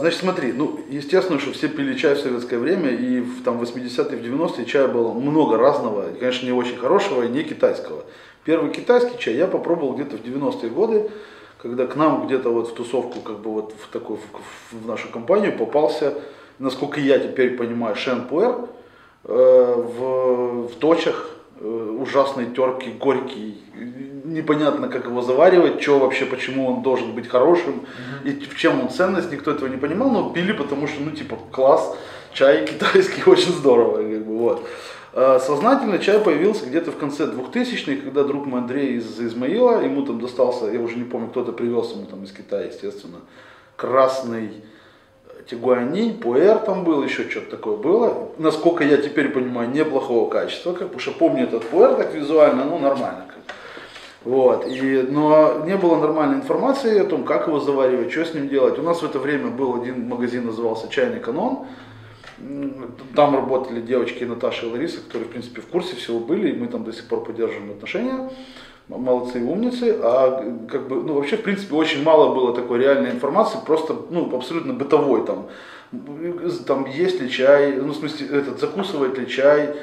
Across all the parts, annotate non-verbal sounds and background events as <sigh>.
значит, смотри, ну, естественно, что все пили чай в советское время, и в там, 80-е, в 90-е чая было много разного, и, конечно, не очень хорошего, и не китайского. Первый китайский чай я попробовал где-то в 90-е годы, когда к нам где-то вот в тусовку, как бы вот в такую, в, в нашу компанию попался, насколько я теперь понимаю, Шен Пуэр э, в, в точах, э, ужасный, терпкий, горький, непонятно, как его заваривать, что вообще, почему он должен быть хорошим, mm-hmm. и в чем он ценность, никто этого не понимал, но пили, потому что, ну, типа, класс, чай <laughs> китайский, очень здорово, как бы, вот. А сознательно чай появился где-то в конце 2000-х, когда друг мой Андрей из Измаила, ему там достался, я уже не помню, кто-то привез ему там из Китая, естественно, красный Тигуани, Пуэр там был, еще что-то такое было. Насколько я теперь понимаю, неплохого качества, как, потому что помню этот Пуэр так визуально, ну нормально. Как. Вот, и, но не было нормальной информации о том, как его заваривать, что с ним делать. У нас в это время был один магазин, назывался «Чайный канон», там работали девочки Наташа и Лариса, которые, в принципе, в курсе всего были, и мы там до сих пор поддерживаем отношения. Молодцы и умницы. А как бы, ну, вообще, в принципе, очень мало было такой реальной информации, просто, ну, абсолютно бытовой там. Там есть ли чай, ну, в смысле, этот, закусывает ли чай,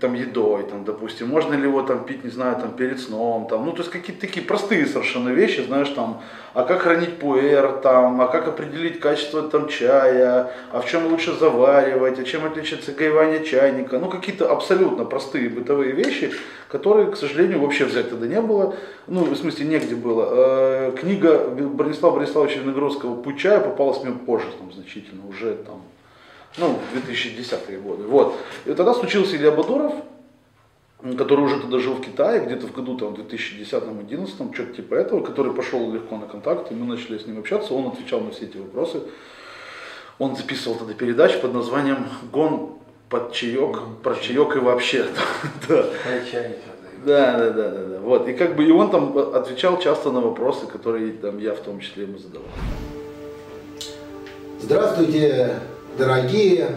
там едой, там, допустим, можно ли его там пить, не знаю, там перед сном, там, ну, то есть какие-то такие простые совершенно вещи, знаешь, там, а как хранить пуэр, там, а как определить качество там чая, а в чем лучше заваривать, а чем отличается гоевание чайника, ну, какие-то абсолютно простые бытовые вещи, которые, к сожалению, вообще взять тогда не было, ну, в смысле, негде было. Э, книга Бронислава Бориславовича Виногродского «Путь чая» попалась мне позже, там, значительно, уже там, ну, 2010-е годы. Вот. И тогда случился Илья Бадуров, который уже тогда жил в Китае, где-то в году там, 2010-2011, что-то типа этого, который пошел легко на контакт, и мы начали с ним общаться, он отвечал на все эти вопросы. Он записывал тогда передачу под названием «Гон под чаек», про чаек и вообще. <laughs> да. Да, да, да, да, да. Вот. И как бы и он там отвечал часто на вопросы, которые там я в том числе ему задавал. Здравствуйте, дорогие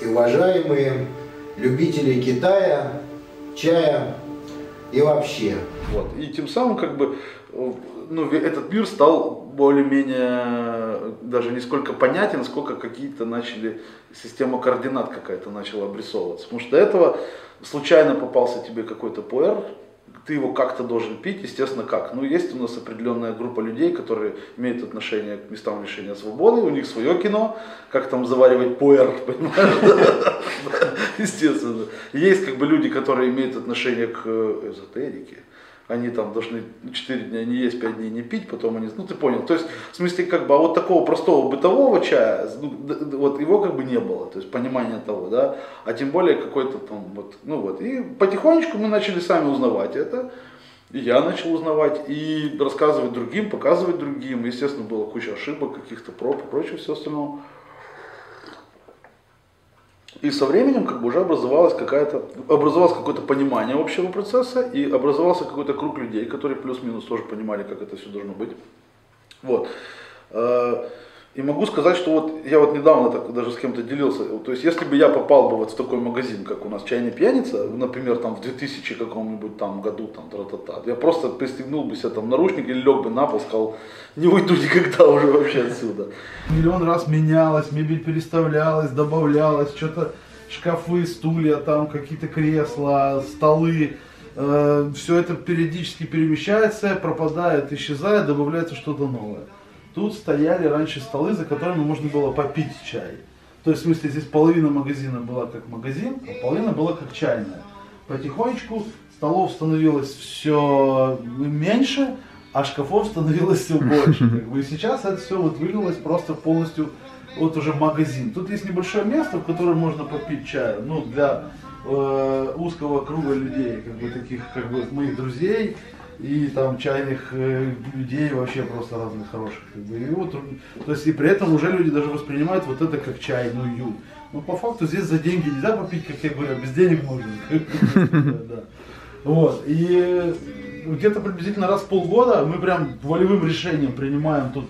и уважаемые любители Китая, чая и вообще. Вот. И тем самым как бы ну, этот мир стал более-менее даже не сколько понятен, сколько какие-то начали, система координат какая-то начала обрисовываться. Потому что до этого случайно попался тебе какой-то пуэр, ты его как-то должен пить, естественно, как? Ну, есть у нас определенная группа людей, которые имеют отношение к местам лишения свободы, у них свое кино, как там заваривать пуэр, <laughs> понимаешь? <laughs> Естественно. Есть как бы люди, которые имеют отношение к э, эзотерике, они там должны 4 дня не есть, 5 дней не пить, потом они, ну ты понял, то есть в смысле как бы, а вот такого простого бытового чая, ну, вот его как бы не было, то есть понимания того, да, а тем более какой-то там вот, ну вот, и потихонечку мы начали сами узнавать это, и я начал узнавать и рассказывать другим, показывать другим, естественно, было куча ошибок, каких-то проб и прочего, все остальное. И со временем как бы уже образовалось какая-то, образовалось какое-то понимание общего процесса и образовался какой-то круг людей, которые плюс-минус тоже понимали, как это все должно быть. Вот. И могу сказать, что вот я вот недавно так даже с кем-то делился, то есть если бы я попал бы вот в такой магазин, как у нас чайная пьяница, например, там в 2000 каком-нибудь там году, там, тра-та-та, я просто пристегнул бы себе там наручник или лег бы на пол, сказал, не уйду никогда уже вообще отсюда. Миллион раз менялось, мебель переставлялась, добавлялась, что-то шкафы, стулья, там какие-то кресла, столы, э, все это периодически перемещается, пропадает, исчезает, добавляется что-то новое. Тут стояли раньше столы, за которыми можно было попить чай. То есть, в смысле, здесь половина магазина была как магазин, а половина была как чайная. Потихонечку столов становилось все меньше, а шкафов становилось все больше. <laughs> Как бы. И сейчас это все вот вылилось просто полностью вот уже магазин. Тут есть небольшое место, в котором можно попить чай, ну, для э, узкого круга людей, как бы таких, как бы моих друзей, и там чайных э, людей вообще просто разных хороших. Как бы. И вот, то есть и при этом уже люди даже воспринимают вот это как чайную. Но по факту здесь за деньги нельзя попить, как я говорю, без денег можно. <laughs> Вот. И где-то приблизительно раз в полгода мы прям волевым решением принимаем тут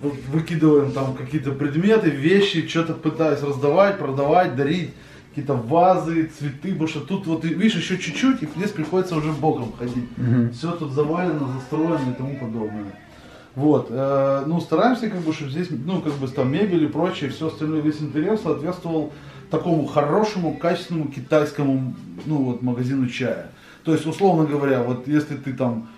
выкидываем там какие-то предметы, вещи, что-то пытаясь раздавать, продавать, дарить какие-то вазы, цветы, потому что тут вот, видишь, еще чуть-чуть, и здесь приходится уже боком ходить. Угу. Все тут завалено, застроено и тому подобное. Вот, э, ну, стараемся, как бы, чтобы здесь, ну, как бы, там, мебель и прочее, все остальное, весь интерьер соответствовал такому хорошему, качественному китайскому, ну, вот, магазину чая. То есть, условно говоря, вот, если ты там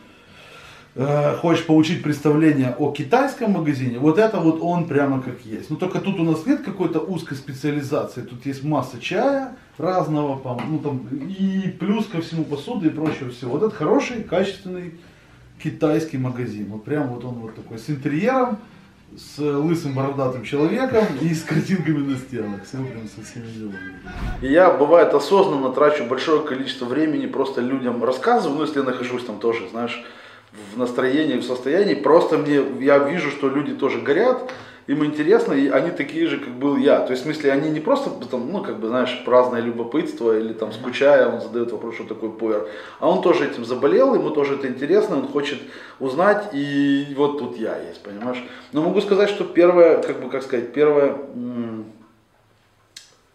э, хочешь получить представление о китайском магазине, вот это вот он прямо как есть. Но только тут у нас нет какой-то узкой специализации, тут есть масса чая разного, ну, там, и плюс ко всему посуды и прочего всего. Вот это хороший, качественный китайский магазин. Вот прям вот он вот такой с интерьером, с лысым бородатым человеком и с картинками на стенах. Все прям со всеми делами. Я, бывает, осознанно трачу большое количество времени просто людям рассказываю, ну, если я нахожусь там тоже, знаешь, в настроении, в состоянии, просто мне, я вижу, что люди тоже горят, им интересно, и они такие же, как был я. То есть, в смысле, они не просто, там, ну, как бы, знаешь, праздное любопытство или там скучая, он задает вопрос, что такое пуэр, а он тоже этим заболел, ему тоже это интересно, он хочет узнать, и вот тут я есть, понимаешь. Но могу сказать, что первое, как бы, как сказать, первое,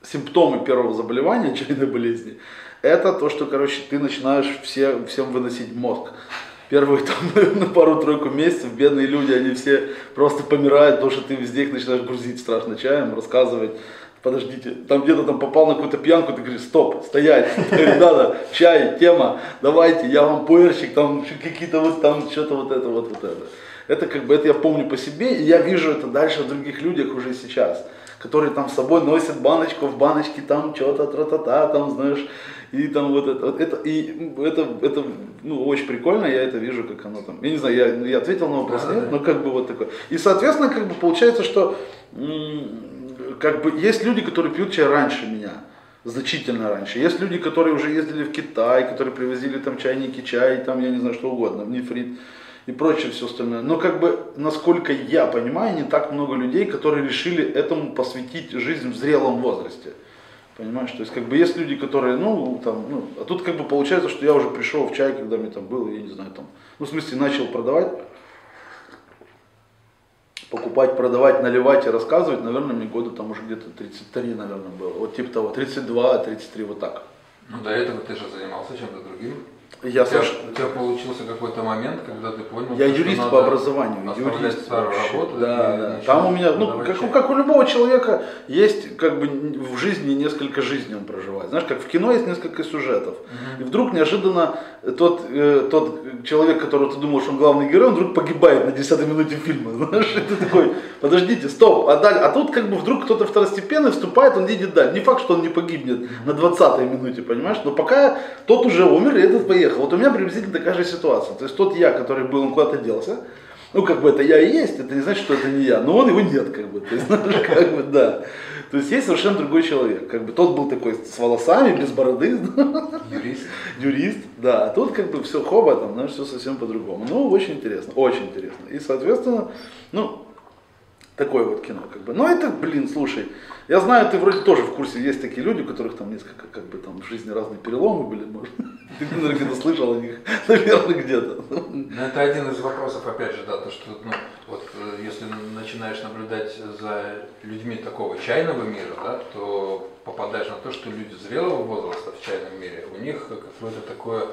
симптомы первого заболевания <laughs> чайной болезни, это то, что, короче, ты начинаешь все, всем выносить мозг первые там, <laughs> на пару-тройку месяцев бедные люди, они все просто помирают, потому что ты везде их начинаешь грузить страшно чаем, рассказывать, подождите, там где-то там попал на какую-то пьянку, ты говоришь, стоп, стоять, <laughs> надо, чай, тема, давайте, я вам пуэрщик, там какие-то вот там, что-то вот это, вот, вот это. Это как бы, это я помню по себе, и я вижу это дальше в других людях уже сейчас, которые там с собой носят баночку, в баночке там что-то, тра-та-та, там, знаешь, и там вот это, вот это, и это, это, ну, очень прикольно, я это вижу, как оно там, я не знаю, я, я ответил на вопрос, нет, но как бы вот такое. И, соответственно, как бы получается, что, как бы, есть люди, которые пьют чай раньше меня, значительно раньше. Есть люди, которые уже ездили в Китай, которые привозили там чайники, чай, там, я не знаю, что угодно, нефрит и прочее все остальное. Но как бы, насколько я понимаю, не так много людей, которые решили этому посвятить жизнь в зрелом возрасте. Понимаешь, то есть как бы есть люди, которые, ну, там, ну, а тут как бы получается, что я уже пришел в чай, когда мне там было, я не знаю, там, ну, в смысле, начал продавать, покупать, продавать, наливать и рассказывать, наверное, мне года там уже где-то 33, наверное, было, вот типа того, 32, 33, вот так. Ну, до этого ты же занимался чем-то другим. Я у, тебя, у тебя получился какой-то момент, когда ты понял, я что юрист по образованию, юрист старую работу. Да, да. Там у меня, ну, как, у, как у любого человека, есть как бы в жизни несколько жизней он проживает. Знаешь, как в кино есть несколько сюжетов. Угу. И вдруг неожиданно тот, э, тот человек, которого ты думал, что он главный герой, он вдруг погибает на 10 минуте фильма. <laughs> Знаешь, и ты такой, подождите, стоп, а, даль, а тут как бы вдруг кто-то второстепенный вступает, он едет дальше. Не факт, что он не погибнет на 20 минуте, понимаешь, но пока тот уже умер, и этот поехал. Вот у меня приблизительно такая же ситуация. То есть тот я, который был, он куда-то делся. Ну, как бы это я и есть, это не значит, что это не я. Но он его нет, как бы. То есть, знаешь, <laughs> как бы, да. То есть есть совершенно другой человек. Как бы тот был такой с волосами, без бороды. <laughs> Юрист. Юрист, да. А тут как бы все хоба, там, знаешь, все совсем по-другому. Ну, очень интересно, очень интересно. И, соответственно, ну, такое вот кино, как бы. Но это, блин, слушай, я знаю, ты вроде тоже в курсе, есть такие люди, у которых там несколько, как бы там в жизни разные переломы были, может. <laughs> Ты, наверное, где-то слышал о них, <laughs> наверное, где-то. Ну, это один из вопросов, опять же, да, то, что, ну, вот, э, если начинаешь наблюдать за людьми такого чайного мира, да, то попадаешь на то, что люди зрелого возраста в чайном мире, у них какое-то такое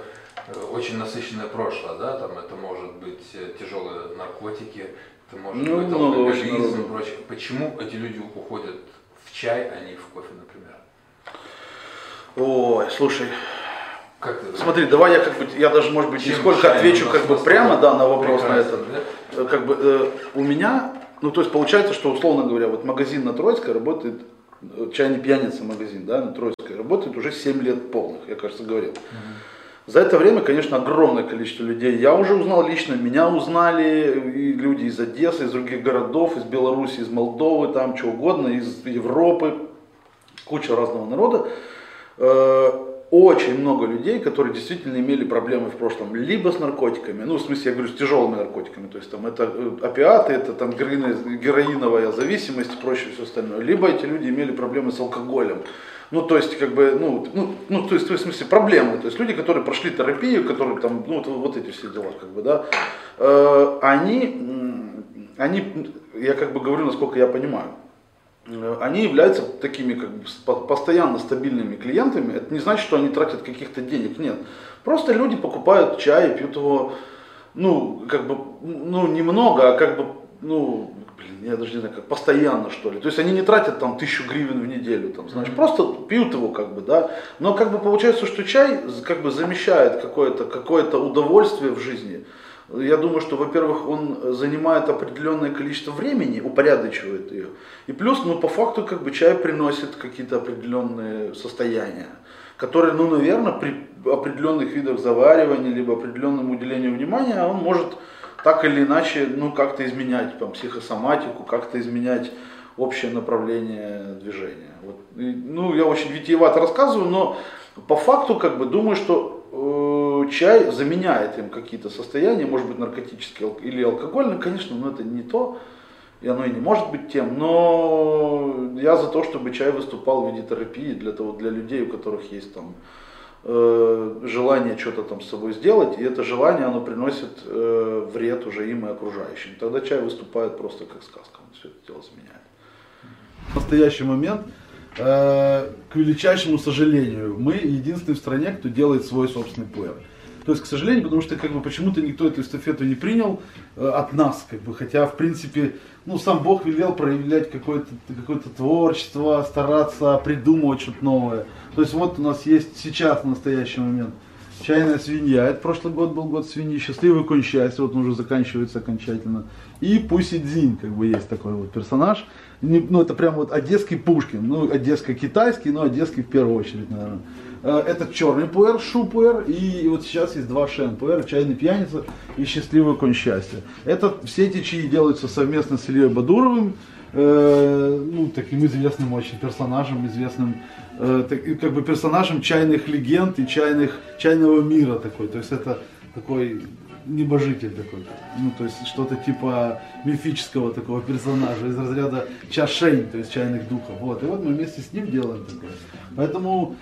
э, очень насыщенное прошлое, да, там это может быть э, тяжелые наркотики, это может ну, быть алкоголизм и прочее. Почему эти люди уходят в чай, а не в кофе, например? Ой, слушай, как ты Смотри, давай я как бы, я даже, может быть, не сколько отвечу как бы прямо, да, на вопрос на этот. Да? Как бы э, у меня, ну то есть получается, что условно говоря, вот магазин на Троицкой работает, э, чайный пьяница магазин, да, на Троицкой работает уже 7 лет полных, я кажется говорил. Угу. За это время, конечно, огромное количество людей. Я уже узнал лично, меня узнали и люди из Одессы, из других городов, из Беларуси, из Молдовы, там что угодно, из Европы, куча разного народа. Э, очень много людей, которые действительно имели проблемы в прошлом, либо с наркотиками, ну, в смысле, я говорю, с тяжелыми наркотиками, то есть там это э, опиаты, это там героиновая зависимость и прочее все остальное, либо эти люди имели проблемы с алкоголем. Ну, то есть, как бы, ну, ну, ну то есть, в смысле, проблемы. То есть, люди, которые прошли терапию, которые там, ну, вот, вот эти все дела, как бы, да, э, они, они, я как бы говорю, насколько я понимаю, э, они являются такими как бы постоянно стабильными клиентами. Это не значит, что они тратят каких-то денег, нет. Просто люди покупают чай, пьют его ну, как бы, ну, немного, а как бы, ну, блин, я даже не знаю, как постоянно, что ли. То есть они не тратят там тысячу гривен в неделю, там, знаешь, просто пьют его, как бы, да. Но как бы получается, что чай как бы замещает какое-то какое удовольствие в жизни. Я думаю, что, во-первых, он занимает определенное количество времени, упорядочивает ее. И плюс, ну, по факту, как бы чай приносит какие-то определенные состояния, которые, ну, наверное, при определенных видах заваривания, либо определенному уделению внимания, он может так или иначе, ну, как-то изменять там, психосоматику, как-то изменять общее направление движения. Вот. И, ну, я очень витиевато рассказываю, но по факту, как бы, думаю, что э, чай заменяет им какие-то состояния, может быть, наркотические или алкогольные, конечно, но это не то, и оно и не может быть тем, но я за то, чтобы чай выступал в виде терапии для, того, для людей, у которых есть там э, желание что-то там с собой сделать, и это желание, оно приносит э, вред уже им и окружающим. Тогда чай выступает просто как сказка, он все это дело заменяет. В настоящий момент, э, к величайшему сожалению, мы единственные в стране, кто делает свой собственный пуэр. То есть, к сожалению, потому что как бы почему-то никто эту эстафету не принял э, от нас, как бы, хотя, в принципе, ну, сам Бог велел проявлять какое-то какое творчество, стараться придумывать что-то новое. То есть вот у нас есть сейчас, в настоящий момент, чайная свинья. Это прошлый год был год свиньи. Счастливый конь счастья, вот он уже заканчивается окончательно. И Пуси Дзинь, как бы есть такой вот персонаж. Ну, это прям вот одесский Пушкин. Ну, одесско-китайский, но одесский в первую очередь, наверное. Э, это черный пуэр, шу пуэр, и вот сейчас есть два шен пуэр, чайный пьяница и счастливый конь счастья. Это, все эти чаи делаются совместно с Ильей Бадуровым, э, ну, таким известным очень персонажем, известным э, так, как бы персонажем чайных легенд и чайных, чайного мира такой. То есть это такой небожитель такой. Ну, то есть что-то типа мифического такого персонажа из разряда чашень, то есть чайных духов. Вот. И вот мы вместе с ним делаем такое. Поэтому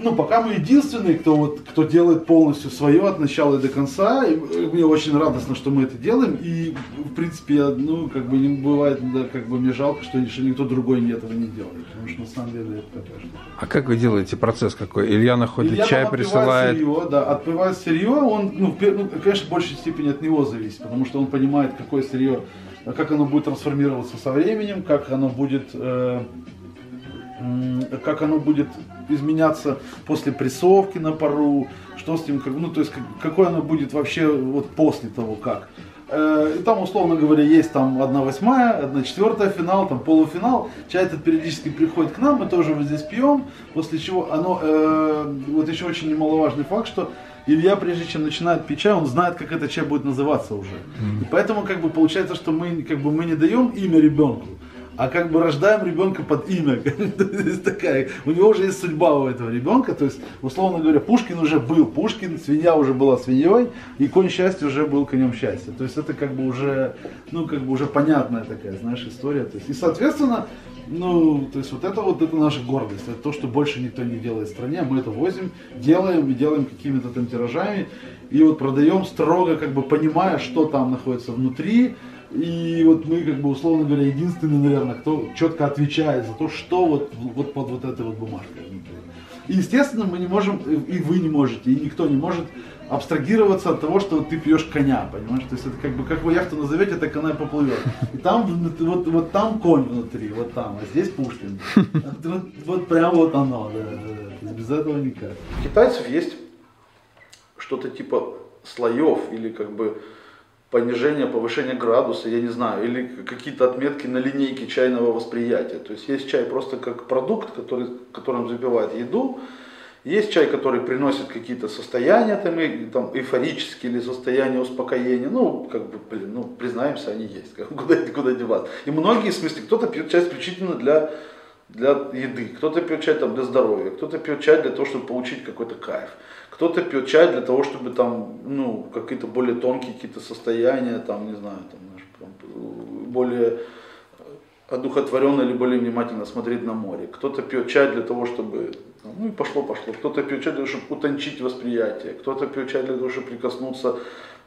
ну, пока мы единственные, кто, вот, кто делает полностью свое от начала и до конца. И мне очень радостно, что мы это делаем. И, в принципе, я, ну, как бы не бывает, да, как бы мне жалко, что, что никто другой не этого не делает. Потому что на самом деле это такая штука. А как вы делаете процесс какой? Илья находит Илья чай, присылает. Сырье, да, отпивает сырье, он, ну, ну, конечно, в большей степени от него зависит, потому что он понимает, какое сырье, как оно будет трансформироваться со временем, как оно будет. Э, как оно будет изменяться после прессовки на пару, что с ним, ну то есть какое оно будет вообще вот после того как. Э, и там, условно говоря, есть там одна восьмая, одна четвертая финал, там полуфинал. Чай этот периодически приходит к нам, мы тоже вот здесь пьем, после чего оно, э, вот еще очень немаловажный факт, что Илья, прежде чем начинает пить чай, он знает, как этот чай будет называться уже. Mm-hmm. И поэтому как бы получается, что мы, как бы, мы не даем имя ребенку, а как бы рождаем ребенка под имя. <laughs> такая, у него уже есть судьба у этого ребенка. То есть, условно говоря, Пушкин уже был Пушкин, свинья уже была свиньей, и конь счастья уже был конем счастья. То есть это как бы уже, ну, как бы уже понятная такая, знаешь, история. То есть, и, соответственно, ну, то есть вот это вот это наша гордость, это то, что больше никто не делает в стране, мы это возим, делаем и делаем какими-то там тиражами, и вот продаем строго, как бы понимая, что там находится внутри, и вот мы, как бы, условно говоря, единственные, наверное, кто четко отвечает за то, что вот, вот под вот этой вот бумажкой. И, естественно, мы не можем, и вы не можете, и никто не может абстрагироваться от того, что ты пьешь коня, понимаешь? То есть это как бы, как вы яхту назовете, так она и поплывет. И там, вот, вот там конь внутри, вот там, а здесь Пушкин. Вот, вот прям вот оно, да, да, да. без этого никак. У китайцев есть что-то типа слоев или как бы понижение, повышение градуса, я не знаю, или какие-то отметки на линейке чайного восприятия. То есть есть чай просто как продукт, который, которым запивают еду, есть чай, который приносит какие-то состояния, там, и, там, эйфорические или состояния успокоения. Ну, как бы, блин, ну, признаемся, они есть. <laughs> Куда, куда деваться. И многие, в смысле, кто-то пьет чай исключительно для, для еды, кто-то пьет чай там, для здоровья, кто-то пьет чай для того, чтобы получить какой-то кайф. Кто-то пьет чай для того, чтобы там, ну, какие-то более тонкие какие-то состояния, там, не знаю, там, знаешь, более одухотворенно или более внимательно смотреть на море. Кто-то пьет чай для того, чтобы, ну и пошло-пошло. Кто-то пьет чай для того, чтобы утончить восприятие. Кто-то пьет чай для того, чтобы прикоснуться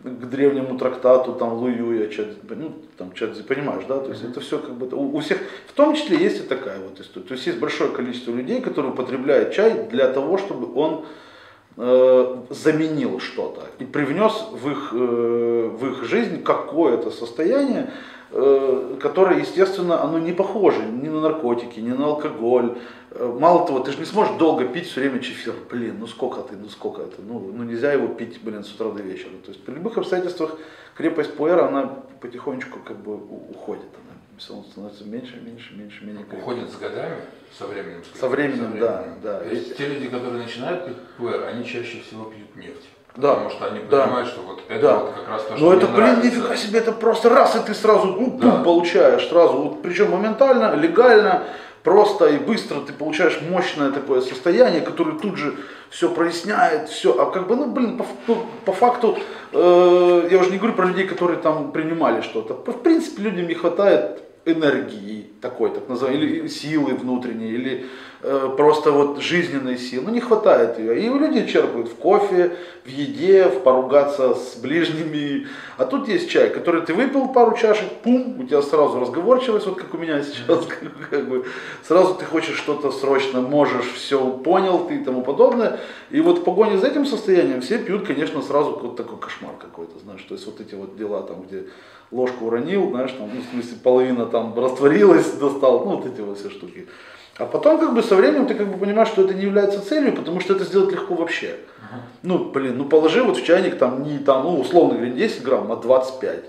к древнему трактату, там, Луюя, чат, ну, там, чат, понимаешь, да, то есть это все как бы, у, у всех, в том числе есть и такая вот история. То есть есть большое количество людей, которые употребляют чай для того, чтобы он э, заменил что-то и привнес в их, э, в их жизнь какое-то состояние, э, которое, естественно, оно не похоже ни на наркотики, ни на алкоголь. Э, Мало того, ты же не сможешь долго пить все время чефир. Блин, ну сколько ты, ну сколько это, ну, ну нельзя его пить, блин, с утра до вечера. То есть при любых обстоятельствах крепость пуэра, она потихонечку как бы уходит. Она равно становится меньше, меньше, меньше, менее крепкой. Уходит с годами, со временем. скажем, Со временем, да, да. То есть те люди, которые начинают пить пуэр, они чаще всего пьют нефть. Да, Потому что они да. понимают, что вот это Да. вот как раз то, что Ну мне это, блин, нравится. нифига себе, это просто раз, и ты сразу ну, Да. пум, получаешь сразу. Вот, причем моментально, легально, просто и быстро ты получаешь мощное такое состояние, которое тут же все проясняет, все. А как бы, ну, блин, по, ну, по факту, э, я уже не говорю про людей, которые там принимали что-то. В принципе, людям не хватает энергии такой, так называемой, или силы внутренней, или э, просто вот жизненной силы. Ну, не хватает ее. И люди черпают в кофе, в еде, в поругаться с ближними. А тут есть чай, который ты выпил пару чашек, пум, у тебя сразу разговорчивость, вот как у меня сейчас, <laughs> как, бы, сразу ты хочешь что-то срочно, можешь, все понял ты и тому подобное. И вот в погоне за этим состоянием все пьют, конечно, сразу вот такой кошмар какой-то, знаешь, то есть вот эти вот дела там, где ложку уронил, знаешь, там, ну, в смысле, половина там растворилась, достал, ну, вот эти вот все штуки. А потом, как бы, со временем ты как бы понимаешь, что это не является целью, потому что это сделать легко вообще. Ну, блин, ну положи вот в чайник там не там, ну, условно говоря, не 10 грамм, а 25.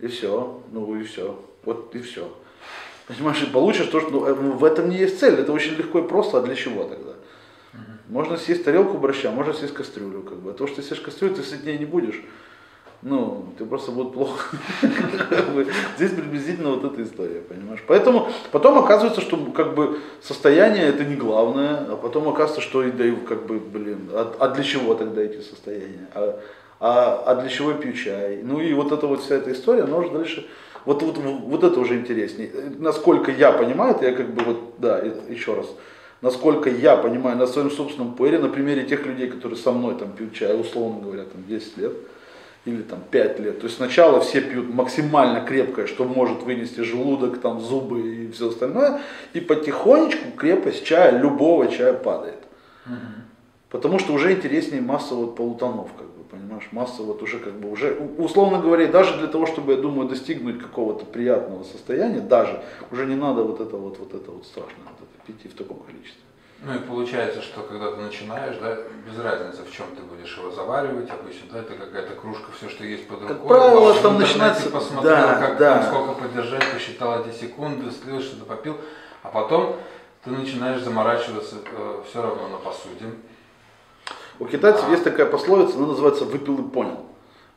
И все, ну и все. Вот и все. Понимаешь, и получишь то, что ну, э, в этом не есть цель. Это очень легко и просто, а для чего тогда? Можно съесть тарелку борща, можно съесть кастрюлю, как бы. А то, что ты съешь кастрюлю, ты сытнее не будешь. Ну, ты просто будет плохо. Здесь приблизительно вот эта история, понимаешь? Поэтому потом оказывается, что как бы состояние это не главное, а потом оказывается, что и даю, как бы, блин, а, а для чего тогда эти состояния? А, а, а для чего я пью чай? Ну и вот эта вот вся эта история, она уже дальше, вот, вот, вот это уже интереснее. Насколько я понимаю, это я как бы вот, да, еще раз, насколько я понимаю на своем собственном пуэре, на примере тех людей, которые со мной там пьют чай, условно говоря, там 10 лет, или там 5 лет. То есть сначала все пьют максимально крепкое, что может вынести желудок, там зубы и все остальное, и потихонечку крепость чая, любого чая падает. Потому что уже интереснее масса вот полутонов, как бы, понимаешь, масса вот уже как бы уже, условно говоря, даже для того, чтобы, я думаю, достигнуть какого-то приятного состояния, даже уже не надо вот это вот, вот это вот страшное, вот это пить и в таком количестве. Ну и получается, что когда ты начинаешь, да, без разницы, в чем ты будешь его заваривать, обычно, да, это какая-то кружка, все, что есть под рукой. правило, В там начинается- посмотрел, да, как да. там, сколько подержать, посчитал эти секунды, слил, что-то попил, а потом ты начинаешь заморачиваться все равно на посуде. У китайцев есть такая пословица, она называется «выпил и понял».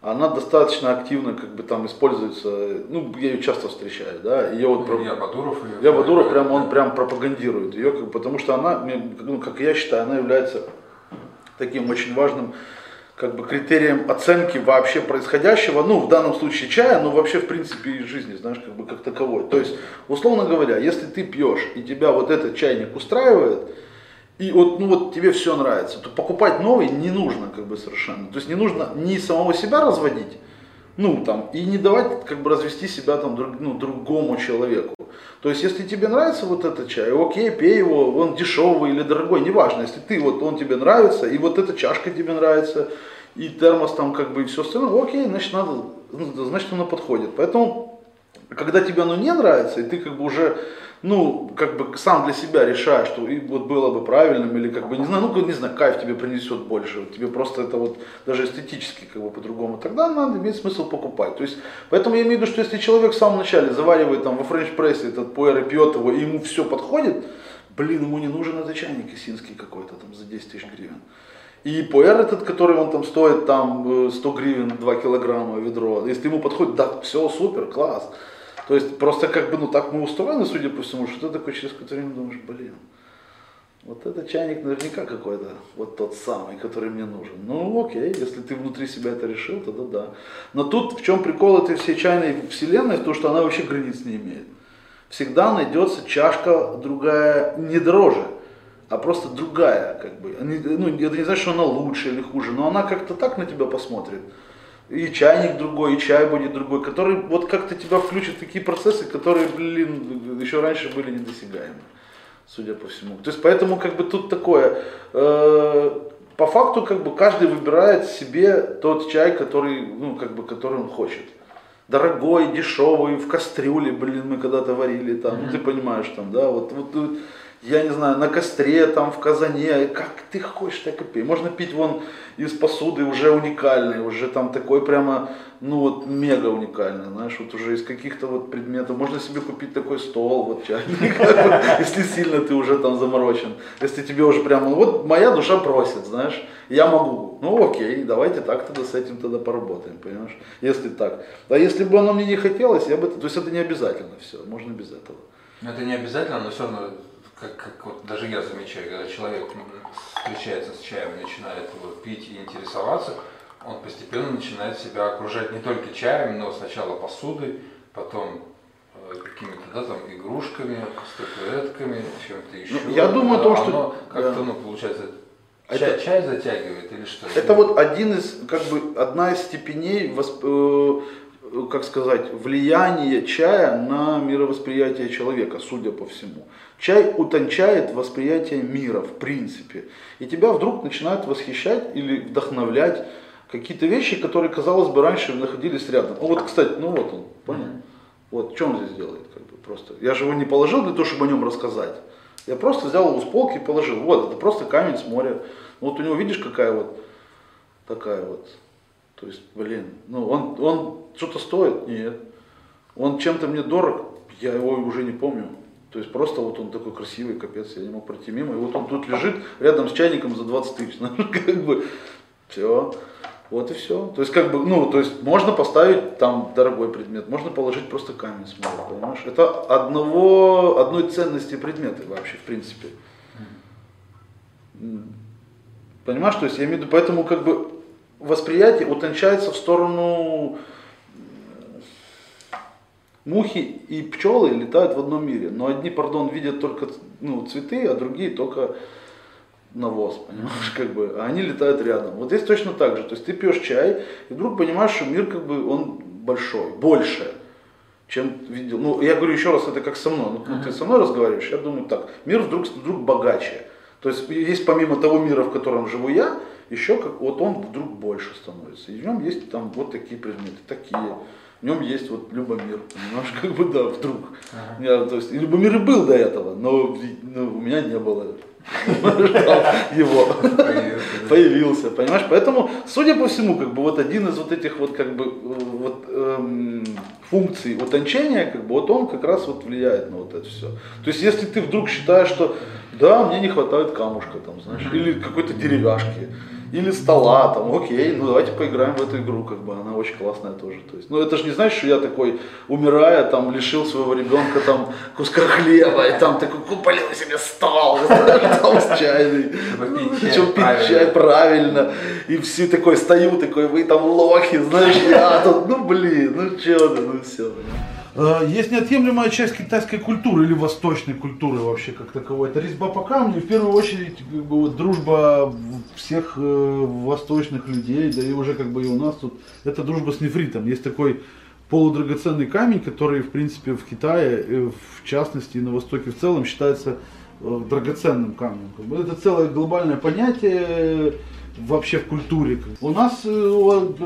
Она достаточно активно как бы там используется, ну, я ее часто встречаю, да, ее вот про- Я Бадуров ее. Я Бадуров прям, он прям пропагандирует ее, как потому что она, ну, как я считаю, она является таким очень важным как бы критерием оценки вообще происходящего, ну, в данном случае чая, но вообще, в принципе, и жизни, знаешь, как бы как таковой. То есть, условно говоря, если ты пьешь, и тебя вот этот чайник устраивает, и вот, ну вот тебе все нравится, то покупать новый не нужно как бы совершенно. То есть не нужно ни самого себя разводить, ну там, и не давать как бы развести себя там друг, ну, другому человеку. То есть если тебе нравится вот этот чай, окей, пей его, он дешевый или дорогой, неважно, если ты вот он тебе нравится, и вот эта чашка тебе нравится, и термос там как бы и все остальное, окей, значит надо, ну, значит оно подходит. Поэтому когда тебе оно не нравится, и ты как бы уже, ну, как бы сам для себя решаешь, что и вот было бы правильным, или как бы, не знаю, ну, не знаю, кайф тебе принесет больше, вот тебе просто это вот даже эстетически как бы по-другому, тогда надо иметь смысл покупать. То есть, поэтому я имею в виду, что если человек в самом начале заваривает там во френч-прессе этот пуэр и пьет его, и ему все подходит, блин, ему не нужен этот чайник исинский какой-то там за 10 тысяч гривен. И пуэр этот, который он там стоит там э, 100 гривен, 2 килограмма ведро, если ему подходит, да, все, супер, класс. То есть просто как бы, ну так мы устроены, судя по всему, что ты такой через какое-то время думаешь, блин, вот этот чайник наверняка какой-то, вот тот самый, который мне нужен. Ну окей, если ты внутри себя это решил, тогда да. Но тут в чем прикол этой всей чайной вселенной, то что она вообще границ не имеет. Всегда найдется чашка другая, не дороже, а просто другая, как бы. Ну, это не значит, что она лучше или хуже, но она как-то так на тебя посмотрит. И чайник другой, и чай будет другой, который вот как-то тебя включит в такие процессы, которые, блин, еще раньше были недосягаемы, судя по всему. То есть поэтому как бы тут такое, э, по факту как бы каждый выбирает себе тот чай, который, ну, как бы, который он хочет. Дорогой, дешевый, в кастрюле, блин, мы когда-то варили там, ну ты понимаешь там, да, вот, вот, вот я не знаю, на костре, там, в казане, как ты хочешь, так и пей. Можно пить вон из посуды уже уникальной, уже там такой прямо, ну вот мега уникальный, знаешь, вот уже из каких-то вот предметов. Можно себе купить такой стол, вот чайник, <laughs> если сильно ты уже там заморочен. Если тебе уже прямо, вот моя душа просит, знаешь, я могу. Ну окей, давайте так тогда с этим тогда поработаем, понимаешь, если так. А если бы оно мне не хотелось, я бы, то есть это не обязательно все, можно без этого. Это не обязательно, но все равно как, как вот даже я замечаю, когда человек встречается с чаем и начинает его пить и интересоваться, он постепенно начинает себя окружать не только чаем, но сначала посудой, потом э, какими-то да, там игрушками, статуэтками, чем-то еще. Ну, я думаю, то, что как-то, да. ну, получается, чай, это, чай затягивает или что? Это вот один из, как бы, одна из степеней восп... Э, как сказать, влияние чая на мировосприятие человека, судя по всему. Чай утончает восприятие мира, в принципе. И тебя вдруг начинают восхищать или вдохновлять какие-то вещи, которые, казалось бы, раньше находились рядом. Ну вот, кстати, ну вот он, понял? Вот, что он здесь делает? Как бы, просто. Я же его не положил для того, чтобы о нем рассказать. Я просто взял его с полки и положил. Вот, это просто камень с моря. Вот у него, видишь, какая вот такая вот то есть, блин, ну он, он что-то стоит? Нет. Он чем-то мне дорог? Я его уже не помню. То есть просто вот он такой красивый, капец, я не мог пройти мимо. И вот он тут лежит рядом с чайником за 20 тысяч. <laughs> Как бы, все. Вот и все. То есть, как бы, ну, то есть можно поставить там дорогой предмет, можно положить просто камень с моря, понимаешь? Это одного, одной ценности предметы вообще, в принципе. Понимаешь, то есть я имею в виду, поэтому как бы восприятие утончается в сторону мухи и пчелы летают в одном мире. Но одни, пардон, видят только ну, цветы, а другие только навоз, понимаешь, как бы, а они летают рядом. Вот здесь точно так же, то есть ты пьешь чай, и вдруг понимаешь, что мир как бы он большой, больше, чем видел. Ну, я говорю еще раз, это как со мной. Ну, ты со мной разговариваешь, я думаю так, мир вдруг, вдруг богаче. То есть есть помимо того мира, в котором живу я, еще как вот он вдруг больше становится. И в нем есть там вот такие предметы, такие. В нем есть вот Любомир, понимаешь, <laughs> как бы да, вдруг. Ага. Я, то есть, и Любомир и был до этого, но, но у меня не было <laughs> его появился, понимаешь? Поэтому, судя по всему, как бы вот один из вот этих вот как бы вот эм, функций утончения, как бы вот он как раз вот влияет на вот это все. То есть, если ты вдруг считаешь, что да, мне не хватает камушка там, знаешь, или какой-то деревяшки, или стола, там, окей, ну давайте поиграем в эту игру, как бы она очень классная тоже. То есть, ну это же не значит, что я такой, умирая, там, лишил своего ребенка там куска хлеба, и там такой купил себе стол, <laughs> там с чайный, начал пить чай правильно, и все такой стою, такой, вы там лохи, знаешь, я тут, ну блин, ну че ты, ну все. Э, есть неотъемлемая часть китайской культуры или восточной культуры вообще как таковой. Это резьба по камню, в первую очередь как бы, вот, дружба всех э, восточных людей, да и уже как бы и у нас тут, это дружба с нефритом. Есть такой полудрагоценный камень, который в принципе в Китае, э, в частности и на Востоке в целом считается э, драгоценным камнем. Как бы, это целое глобальное понятие вообще в культуре. У нас,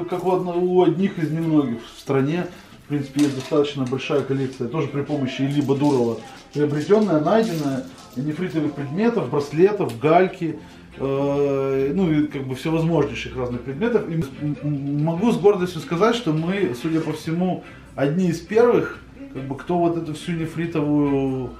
как у одних из немногих в стране, в принципе, есть достаточно большая коллекция, тоже при помощи Ильи Бадурова, приобретенная, найденная, нефритовых предметов, браслетов, гальки, э, ну и как бы всевозможнейших разных предметов. И могу с гордостью сказать, что мы, судя по всему, одни из первых, как бы, кто вот эту всю нефритовую,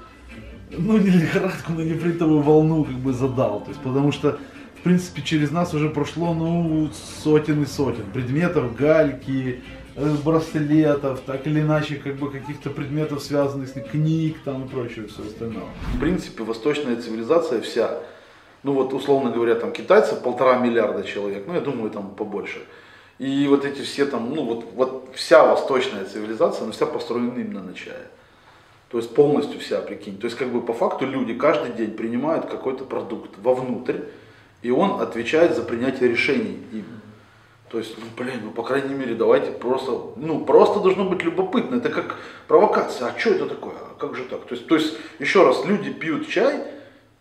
ну не лихорадку, но нефритовую волну как бы задал. То есть, потому что в принципе, через нас уже прошло, ну, сотен и сотен предметов, гальки, Э, браслетов, так или иначе, как бы каких-то предметов, связанных с книг там и прочего, все остальное. В принципе, восточная цивилизация вся, ну вот условно говоря, там китайцев полтора миллиарда человек, ну я думаю там побольше. И вот эти все там, ну вот, вот вся восточная цивилизация, она вся построена именно на чае. То есть полностью вся, прикинь. То есть как бы по факту люди каждый день принимают какой-то продукт вовнутрь, и он отвечает за принятие решений им. То есть, ну, блин, ну, по крайней мере, давайте просто, ну, просто должно быть любопытно. Это как провокация. А что это такое? А как же так? То есть, то есть, еще раз, люди пьют чай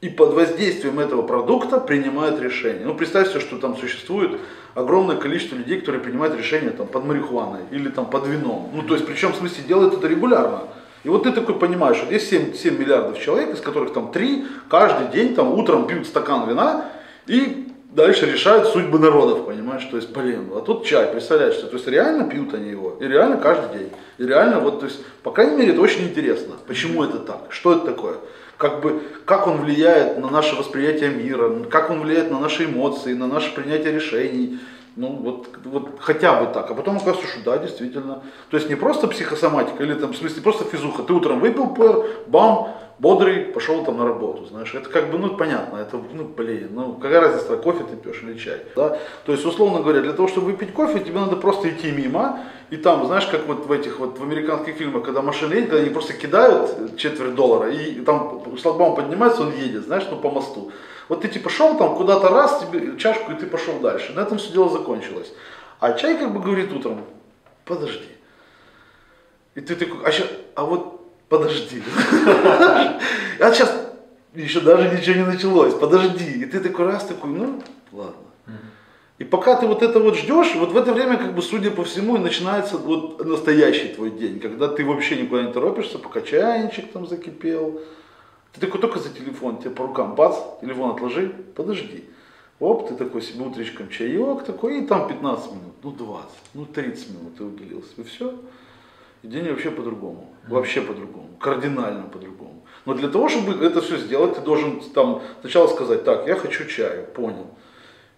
и под воздействием этого продукта принимает решение. Ну, представьте, что там существует огромное количество людей, которые принимают решения там, под марихуаной или там, под вином. Ну, то есть, причем, в смысле, делают это регулярно. И вот ты такой понимаешь, что есть 7, 7 миллиардов человек, из которых там 3 каждый день там утром пьют стакан вина и дальше решают судьбы народов, понимаешь, то есть, блин, а тут чай, представляешь, что, то есть реально пьют они его, и реально каждый день, и реально вот, то есть, по крайней мере, это очень интересно, почему это так, что это такое, как бы, как он влияет на наше восприятие мира, как он влияет на наши эмоции, на наше принятие решений, ну вот, вот хотя бы так. А потом оказывается, что да, действительно. То есть не просто психосоматика, или там, в смысле, просто физуха. Ты утром выпил пэр, бам, бодрый, пошел там на работу, знаешь. Это как бы, ну, понятно, это, ну, блин, ну, какая разница, кофе ты пьешь или чай, да. То есть, условно говоря, для того, чтобы выпить кофе, тебе надо просто идти мимо, и там, знаешь, как вот в этих вот, в американских фильмах, когда машина едет, они просто кидают четверть доллара, и там шлагбаум поднимается, он едет, знаешь, ну, по мосту. Вот ты типа шел там куда-то раз, тебе чашку, и ты пошел дальше. На этом все дело закончилось. А чай как бы говорит утром, подожди. И ты такой, а, ща, а вот подожди. <laughs> А сейчас еще даже ничего не началось, подожди. И ты такой раз такой, ну ладно. И пока ты вот это вот ждешь, вот в это время, как бы, судя по всему, и начинается вот настоящий твой день, когда ты вообще никуда не торопишься, пока чайничек там закипел, ты такой только за телефон, тебе по рукам бац, телефон отложи, подожди. Оп, ты такой себе утречком чаек такой, и там 15 минут, ну 20, ну 30 минут ты уделил себе, все. И день вообще по-другому, вообще по-другому, кардинально по-другому. Но для того, чтобы это все сделать, ты должен там сначала сказать, так, я хочу чаю, понял.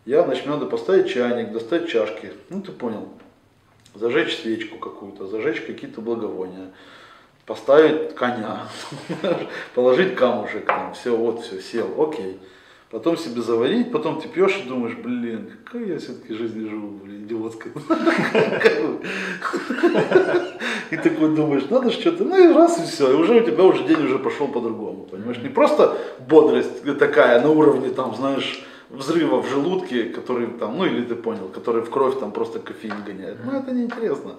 Я, значит, надо поставить чайник, достать чашки, ну ты понял. Зажечь свечку какую-то, зажечь какие-то благовония поставить коня, <laughs> положить камушек, там, все, вот, все, сел, окей. Потом себе заварить, потом ты пьешь и думаешь, блин, какая я все-таки жизнь живу, блин, идиотская. <laughs> И такой думаешь, надо что-то, ну и раз и все, и уже у тебя уже день уже пошел по-другому, понимаешь? Не просто бодрость такая на уровне, там, знаешь, взрыва в желудке, который там, ну или ты понял, который в кровь там просто кофеин гоняет. Ну это неинтересно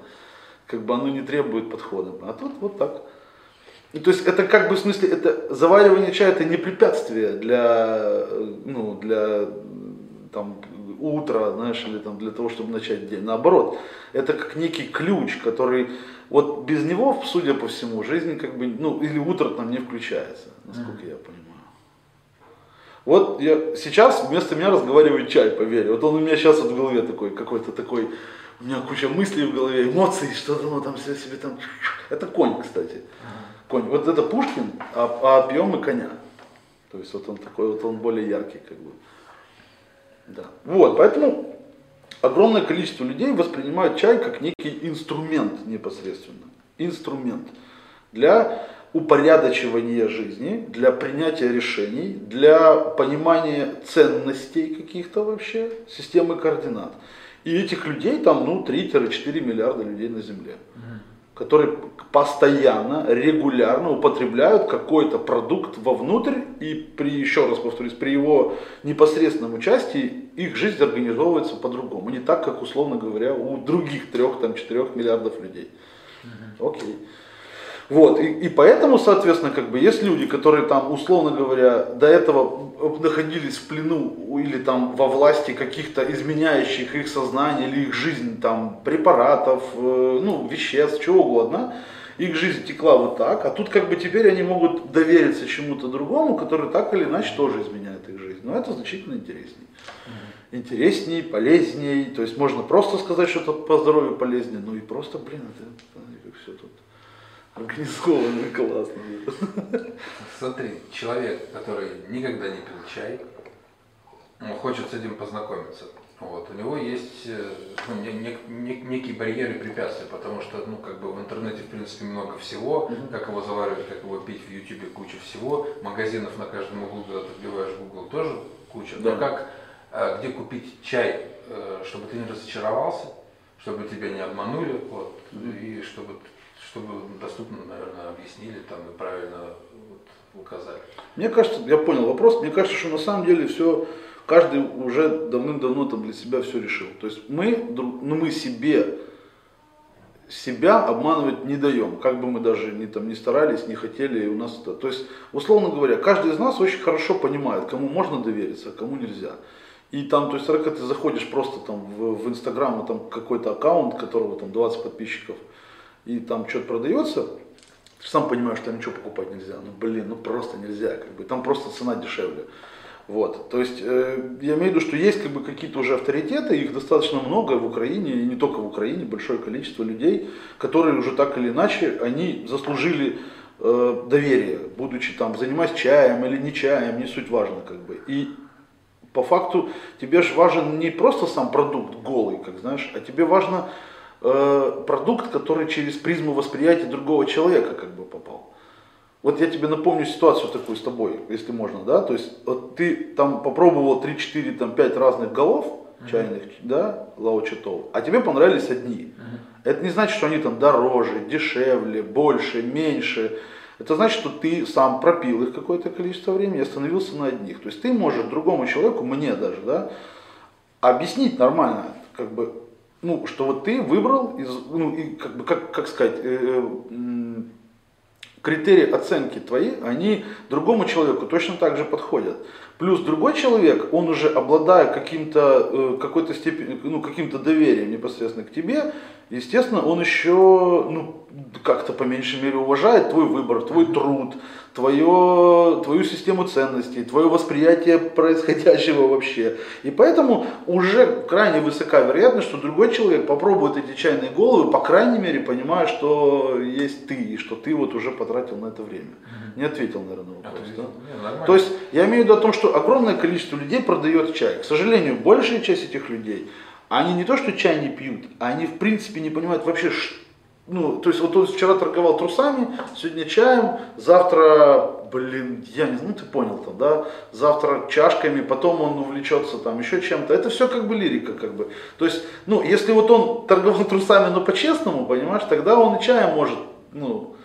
как бы оно не требует подхода. А тут вот так. И, то есть это как бы в смысле, это заваривание чая это не препятствие для, ну, для там, утра, знаешь, или там для того, чтобы начать день. Наоборот, это как некий ключ, который вот без него, судя по всему, жизнь как бы, ну, или утро там не включается, насколько mm-hmm. я понимаю. Вот я сейчас вместо меня разговаривает чай, поверь. Вот он у меня сейчас вот в голове такой, какой-то такой у меня куча мыслей в голове, эмоций, что-то ну, там все себе там. <sniffs> Это конь, кстати. Конь. Вот это Пушкин, а, а пьем мы коня. То есть вот он такой, вот он более яркий, как бы. Да. Вот, поэтому огромное количество людей воспринимают чай как некий инструмент непосредственно. Инструмент для упорядочивания жизни, для принятия решений, для понимания ценностей каких-то вообще, системы координат. И этих людей там, ну, 3-4 миллиарда людей на Земле, которые постоянно, регулярно употребляют какой-то продукт вовнутрь, и при, еще раз повторюсь, при его непосредственном участии их жизнь организовывается по-другому. Не так, как, условно говоря, у других 3-4 миллиардов людей. Окей. Вот, и, и поэтому, соответственно, как бы есть люди, которые там, условно говоря, до этого находились в плену или там во власти каких-то изменяющих их сознание или их жизнь там препаратов, э, ну, веществ, чего угодно, их жизнь текла вот так, а тут как бы теперь они могут довериться чему-то другому, который так или иначе тоже изменяет их жизнь. Но это значительно интереснее. Интересней, полезней, то есть можно просто сказать что-то по здоровью полезнее, ну и просто, блин, это, это все тут Организованно классно. Смотри, человек, который никогда не пил чай, он хочет с этим познакомиться. Вот, у него есть э, ну, не, не, некие барьеры и препятствия, потому что ну, как бы в интернете в принципе много всего, mm-hmm. как его заваривать, как его пить, в ютубе куча всего, магазинов на каждом углу, когда ты вбиваешь в Google, тоже куча. Да. Но как, а, где купить чай, э, чтобы ты не разочаровался, чтобы тебя не обманули, вот, mm-hmm. и чтобы чтобы доступно, наверное, объяснили там и правильно вот, указали. Мне кажется, я понял вопрос, мне кажется, что на самом деле все, каждый уже давным-давно там для себя все решил. То есть мы, ну, мы себе себя обманывать не даем, как бы мы даже ни, там, не старались, не хотели, у нас это, то есть, условно говоря, каждый из нас очень хорошо понимает, кому можно довериться, а кому нельзя. И там, то есть, когда ты заходишь просто там в, в Инстаграм, и там какой-то аккаунт, которого там 20 подписчиков, и там что-то продается, ты сам понимаешь, что там ничего покупать нельзя. Ну блин, ну просто нельзя, как бы, там просто цена дешевле. Вот, то есть э, я имею в виду, что есть как бы какие-то уже авторитеты, их достаточно много в Украине, и не только в Украине, большое количество людей, которые уже так или иначе, они заслужили э, доверие, будучи там, занимаясь чаем или не чаем, не суть важно как бы. И по факту тебе же важен не просто сам продукт голый, как знаешь, а тебе важно э, продукт, который через призму восприятия другого человека как бы попал. Вот я тебе напомню ситуацию такую с тобой, если можно, да, то есть вот ты там попробовал 3, 4, там 5 разных голов uh-huh. чайных, да, лаочетов, а тебе понравились одни. Uh-huh. Это не значит, что они там дороже, дешевле, больше, меньше. Это значит, что ты сам пропил их какое-то количество времени и остановился на одних. То есть ты можешь другому человеку, мне даже, да, объяснить нормально, как бы, ну, что вот ты выбрал, из, ну, и как бы, как, как сказать, э, э, критерии оценки твои, они другому человеку точно так же подходят. Плюс другой человек, он уже обладая каким-то, э, какой-то степени, ну, каким-то доверием непосредственно к тебе, естественно, он еще, ну, как-то по меньшей мере уважает твой выбор, твой труд, твое, твою систему ценностей, твое восприятие происходящего вообще. И поэтому уже крайне высока вероятность, что другой человек попробует эти чайные головы, по крайней мере, понимая, что есть ты, и что ты вот уже потратил на это время. Не ответил, наверное, на вопрос. Да? То есть я имею в виду о том, что огромное количество людей продает чай. К сожалению, большая часть этих людей, они не то, что чай не пьют, они в принципе не понимают вообще, ну, то есть вот он вчера торговал трусами, сегодня чаем, завтра, блин, я не знаю, ну ты понял там, да, завтра чашками, потом он увлечется там еще чем-то. Это все как бы лирика, как бы. То есть, ну, если вот он торговал <laughs> трусами, но по-честному, понимаешь, тогда он и чаем может, ну,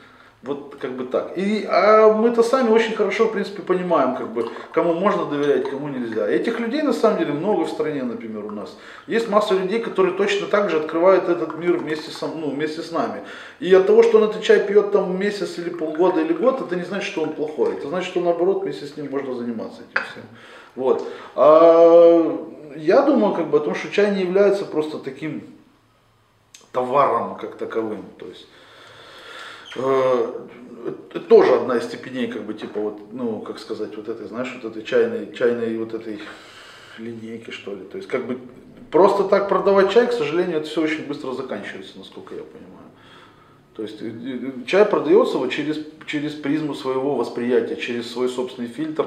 вот как бы так. И а мы-то сами очень хорошо, в принципе, понимаем, как бы, кому можно доверять, кому нельзя. И этих людей, на самом деле, много в стране, например, у нас. Есть масса людей, которые точно так же открывают этот мир вместе, со, ну, вместе с нами. И от того, что он этот чай пьет там месяц или полгода или год, это не значит, что он плохой. Это значит, что наоборот, вместе с ним можно заниматься этим всем. Вот. А я думаю, как бы, о том, что чай не является просто таким товаром как таковым. То есть тоже одна из степеней, как бы, типа, вот, ну, как сказать, вот этой, знаешь, вот этой чайной, чайной вот этой линейки, что ли. То есть, как бы, просто так продавать чай, к сожалению, это все очень быстро заканчивается, насколько я понимаю. То есть, чай продается вот через, через призму своего восприятия, через свой собственный фильтр,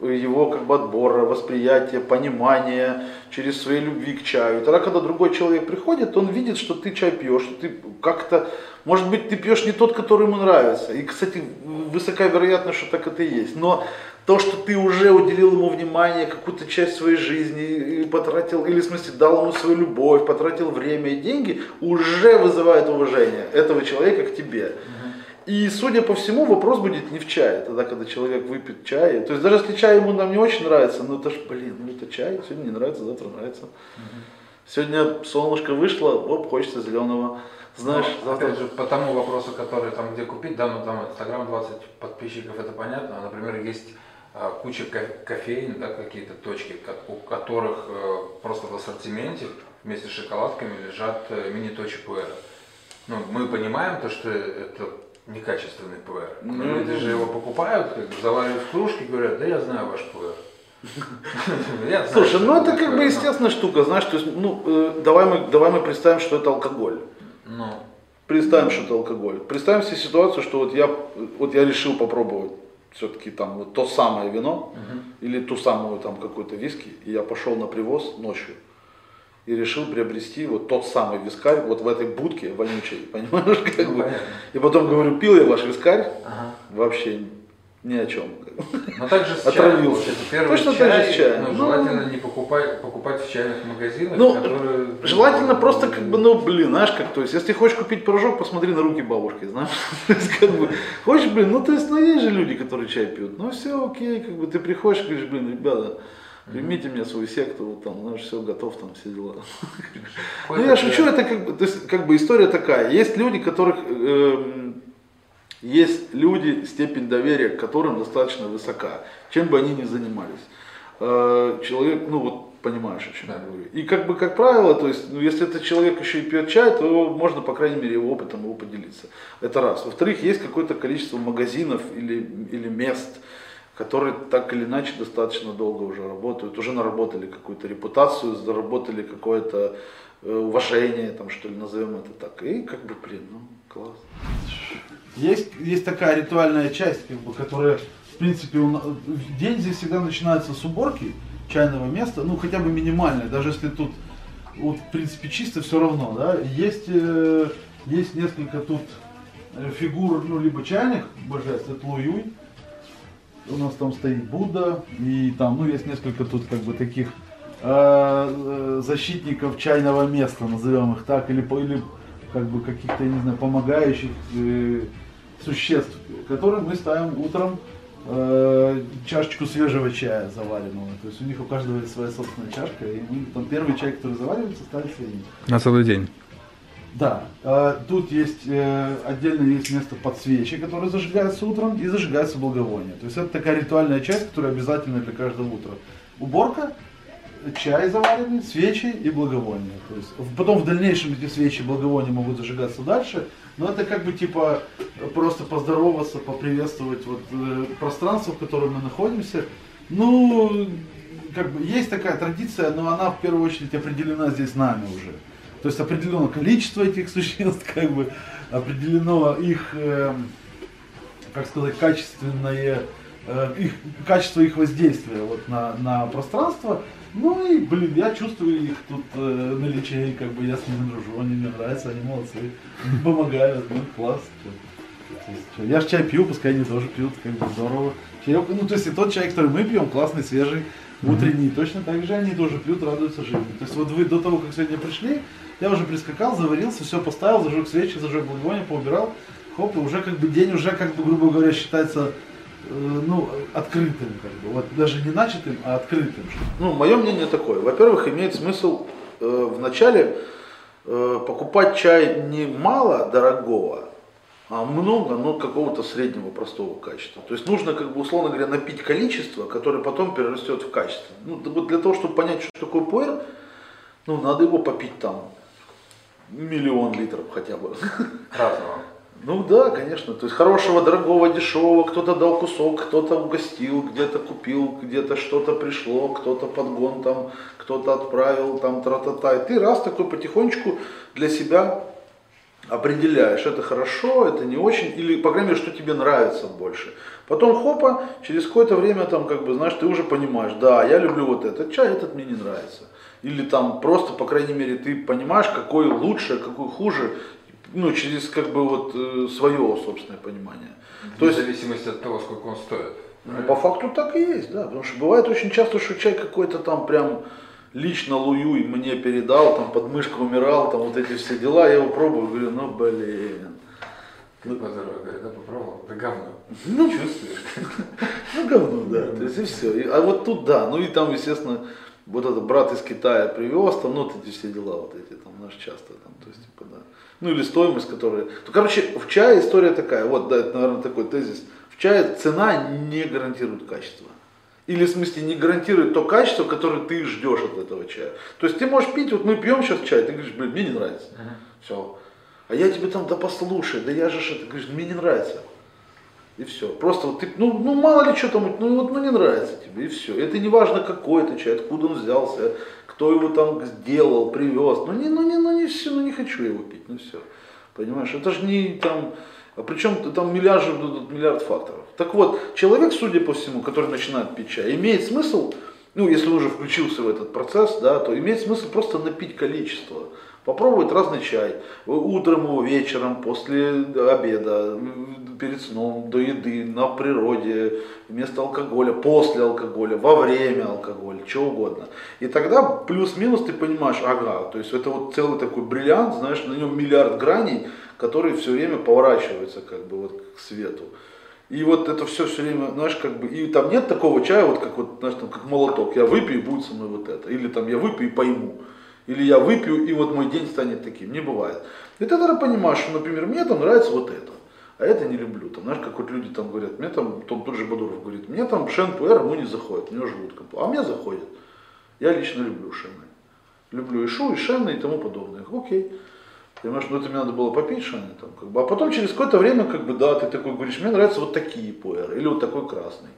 его как бы отбора, восприятия, понимания, через свои любви к чаю. И тогда, когда другой человек приходит, он видит, что ты чай пьешь, что ты как-то, может быть, ты пьешь не тот, который ему нравится. И, кстати, высока вероятность, что так это и есть. Но то, что ты уже уделил ему внимание, какую-то часть своей жизни, и потратил, или в смысле дал ему свою любовь, потратил время и деньги, уже вызывает уважение этого человека к тебе. И, судя по всему, вопрос будет не в чае, тогда, когда человек выпьет чай. То есть, даже если чай ему нам не очень нравится, ну это ж, блин, ну это чай, сегодня не нравится, завтра нравится. Угу. Сегодня солнышко вышло, оп, хочется зеленого. Знаешь, ну, завтра... Опять же, по тому вопросу, который там где купить, да, ну там Инстаграм 20 подписчиков, это понятно. А, например, есть а, куча кофеин, да, какие-то точки, у которых э, просто в ассортименте вместе с шоколадками лежат э, мини-точи пуэра. Ну, мы понимаем то, что это некачественный ПВР. Но ну, люди же его покупают, как бы заваривают в кружки, говорят, да я знаю ваш ПВР. <laughs> Слушай, ну это как бы естественная штука, знаешь, то есть, ну, э, давай мы, давай мы представим, что это алкоголь. Ну. Представим, что это алкоголь. Представим себе ситуацию, что вот я, вот я решил попробовать все-таки там вот то самое вино или ту самую там какой-то виски, и я пошел на привоз ночью и решил приобрести вот тот самый вискарь вот в этой будке вонючей, <laughs> понимаешь? Как ну, бы. И потом говорю, пил я ваш вискарь, ага. вообще ни о чем. Но также с Отравился. Чаем, первый Точно чай, так же с чаем. Ну, желательно ну, не покупать, покупать в чайных магазинах, ну, которые... Желательно ну, просто как бы, ну блин, знаешь, как, то есть, если хочешь купить пирожок, посмотри на руки бабушки, знаешь. <laughs> то есть, как бы, хочешь, блин, ну то есть, ну есть же люди, которые чай пьют. Ну все, окей, как бы ты приходишь, говоришь, блин, ребята, Примите меня свою секту, вот там, знаешь, все готов, там все дела. <laughs> Ну я шучу, э, это как бы, то есть, как бы история такая. Есть люди, которых эм, есть люди, степень доверия к которым достаточно высока, чем бы они ни занимались. Э, человек, ну вот понимаешь, о чем я говорю. И как бы, как правило, то есть, ну, если этот человек еще и пьет чай, то можно, по крайней мере, его опытом его поделиться. Это раз. Во-вторых, есть какое-то количество магазинов или, или мест, которые так или иначе достаточно долго уже работают, уже наработали какую-то репутацию, заработали какое-то э, уважение, там, что ли, назовем это так. И как бы, блин, ну, класс. Есть, есть такая ритуальная часть, как бы, которая, в принципе, на- день здесь всегда начинается с уборки чайного места, ну хотя бы минимальная, даже если тут, вот, в принципе, чисто, все равно, да. Есть, э, есть несколько тут э, фигур, ну, либо чайных божеств, это Луюй, у нас там стоит Будда, и там, ну, есть несколько тут, как бы, таких э, э, защитников чайного места, назовем их так, или, или как бы каких-то, не знаю, помогающих э, существ, которым мы ставим утром э, чашечку свежего чая заваренного. То есть у них у каждого есть своя собственная чашка, и мы там первый чай, который заваривается, ставится им. На целый день. Да, э, тут есть э, отдельно есть место под свечи, которые зажигаются утром, и зажигается благовоние. То есть это такая ритуальная часть, которая обязательна для каждого утра. Уборка, чай заваренный, свечи и благовония. То есть потом в дальнейшем эти свечи и благовония могут зажигаться дальше, но это как бы типа просто поздороваться, поприветствовать вот э, пространство, в котором мы находимся. Ну, как бы есть такая традиция, но она в первую очередь определена здесь нами уже. То есть определено количество этих <laughs> существ, как бы определено их, эм, как сказать, качественное, э, их, качество их воздействия вот на, на пространство. Ну и, блин, я чувствую их тут э, наличие, как бы я с ними дружу, они мне нравятся, они молодцы, помогают, ну класс. Я же чай пью, пускай они тоже пьют, как бы здорово. Чаек, ну то есть и тот чай, который мы пьем, классный, свежий, утренний, точно так же они тоже пьют, радуются жизни. То есть вот вы до того, как сегодня пришли, я уже прискакал, заварился, все поставил, зажег свечи, зажег благовоние, поубирал, хоп, и уже как бы день уже, как бы, грубо говоря, считается э, ну, открытым, как бы, вот даже не начатым, а открытым. Ну, мое мнение такое. Во-первых, имеет смысл э, вначале э, покупать чай не мало дорогого, а много, но какого-то среднего простого качества. То есть нужно, как бы, условно говоря, напить количество, которое потом перерастет в качество. Ну, для того, чтобы понять, что такое пуэр, ну, надо его попить там миллион литров хотя бы. Разного. Ну да, конечно. То есть хорошего, дорогого, дешевого, кто-то дал кусок, кто-то угостил, где-то купил, где-то что-то пришло, кто-то подгон там, кто-то отправил, там тра-та-та. И ты раз такой потихонечку для себя определяешь, это хорошо, это не очень, или, по крайней мере, что тебе нравится больше. Потом, хопа, через какое-то время, там, как бы, знаешь, ты уже понимаешь, да, я люблю вот этот чай, этот мне не нравится. Или там просто, по крайней мере, ты понимаешь, какой лучше, какой хуже, ну, через, как бы, вот, э, свое собственное понимание. То В есть, зависимости от того, сколько он стоит. ну, по факту так и есть, да, потому что бывает очень часто, что чай какой-то там прям лично Луюй мне передал, там подмышка умирал, там вот эти все дела, я его пробую, говорю, ну блин. Ты по дороге, говорит, да попробовал, да говно. Ну, Чувствуешь? ну говно, да, то есть и все. А вот тут да, ну и там, естественно, вот этот брат из Китая привез, там, ну, вот эти все дела, вот эти там, наш часто, там, то есть, типа, да. Ну, или стоимость, которая... Ну, короче, в чае история такая, вот, да, это, наверное, такой тезис. В чае цена не гарантирует качество. Или, в смысле, не гарантирует то качество, которое ты ждешь от этого чая. То есть ты можешь пить, вот мы пьем сейчас чай, ты говоришь, блин, мне не нравится. Все. А я тебе там, да послушай, да я же это, говоришь, мне не нравится. И все. Просто вот ты, ну, ну мало ли что там, ну вот ну, не нравится тебе, и все. Это не важно какой это чай, откуда он взялся, кто его там сделал, привез. Ну не, ну не, ну не все, ну не хочу его пить, ну все. Понимаешь, это же не там, а причем там миллиард, миллиард факторов. Так вот, человек, судя по всему, который начинает пить чай, имеет смысл, ну если уже включился в этот процесс, да, то имеет смысл просто напить количество. Попробовать разный чай. Утром его, вечером, после обеда, перед сном, до еды, на природе, вместо алкоголя, после алкоголя, во время алкоголя, что угодно. И тогда плюс-минус ты понимаешь, ага, то есть это вот целый такой бриллиант, знаешь, на нем миллиард граней, которые все время поворачиваются как бы вот к свету. И вот это все все время, знаешь, как бы, и там нет такого чая, вот как вот, знаешь, там, как молоток, я выпью и будет со мной вот это, или там я выпью и пойму, или я выпью и вот мой день станет таким, не бывает. И ты тогда понимаешь, что, например, мне там нравится вот это, а это не люблю. Там, знаешь, как вот люди там говорят, мне там, там тот же Бадуров говорит, мне там Шен Пуэр, ему не заходит, мне желудка, а мне заходит. Я лично люблю Шены. Люблю и Шу, и Шены и тому подобное. Окей. Понимаешь, ну это мне надо было попить шаны там, как бы. А потом через какое-то время, как бы, да, ты такой говоришь, мне нравятся вот такие пуэры, или вот такой красный.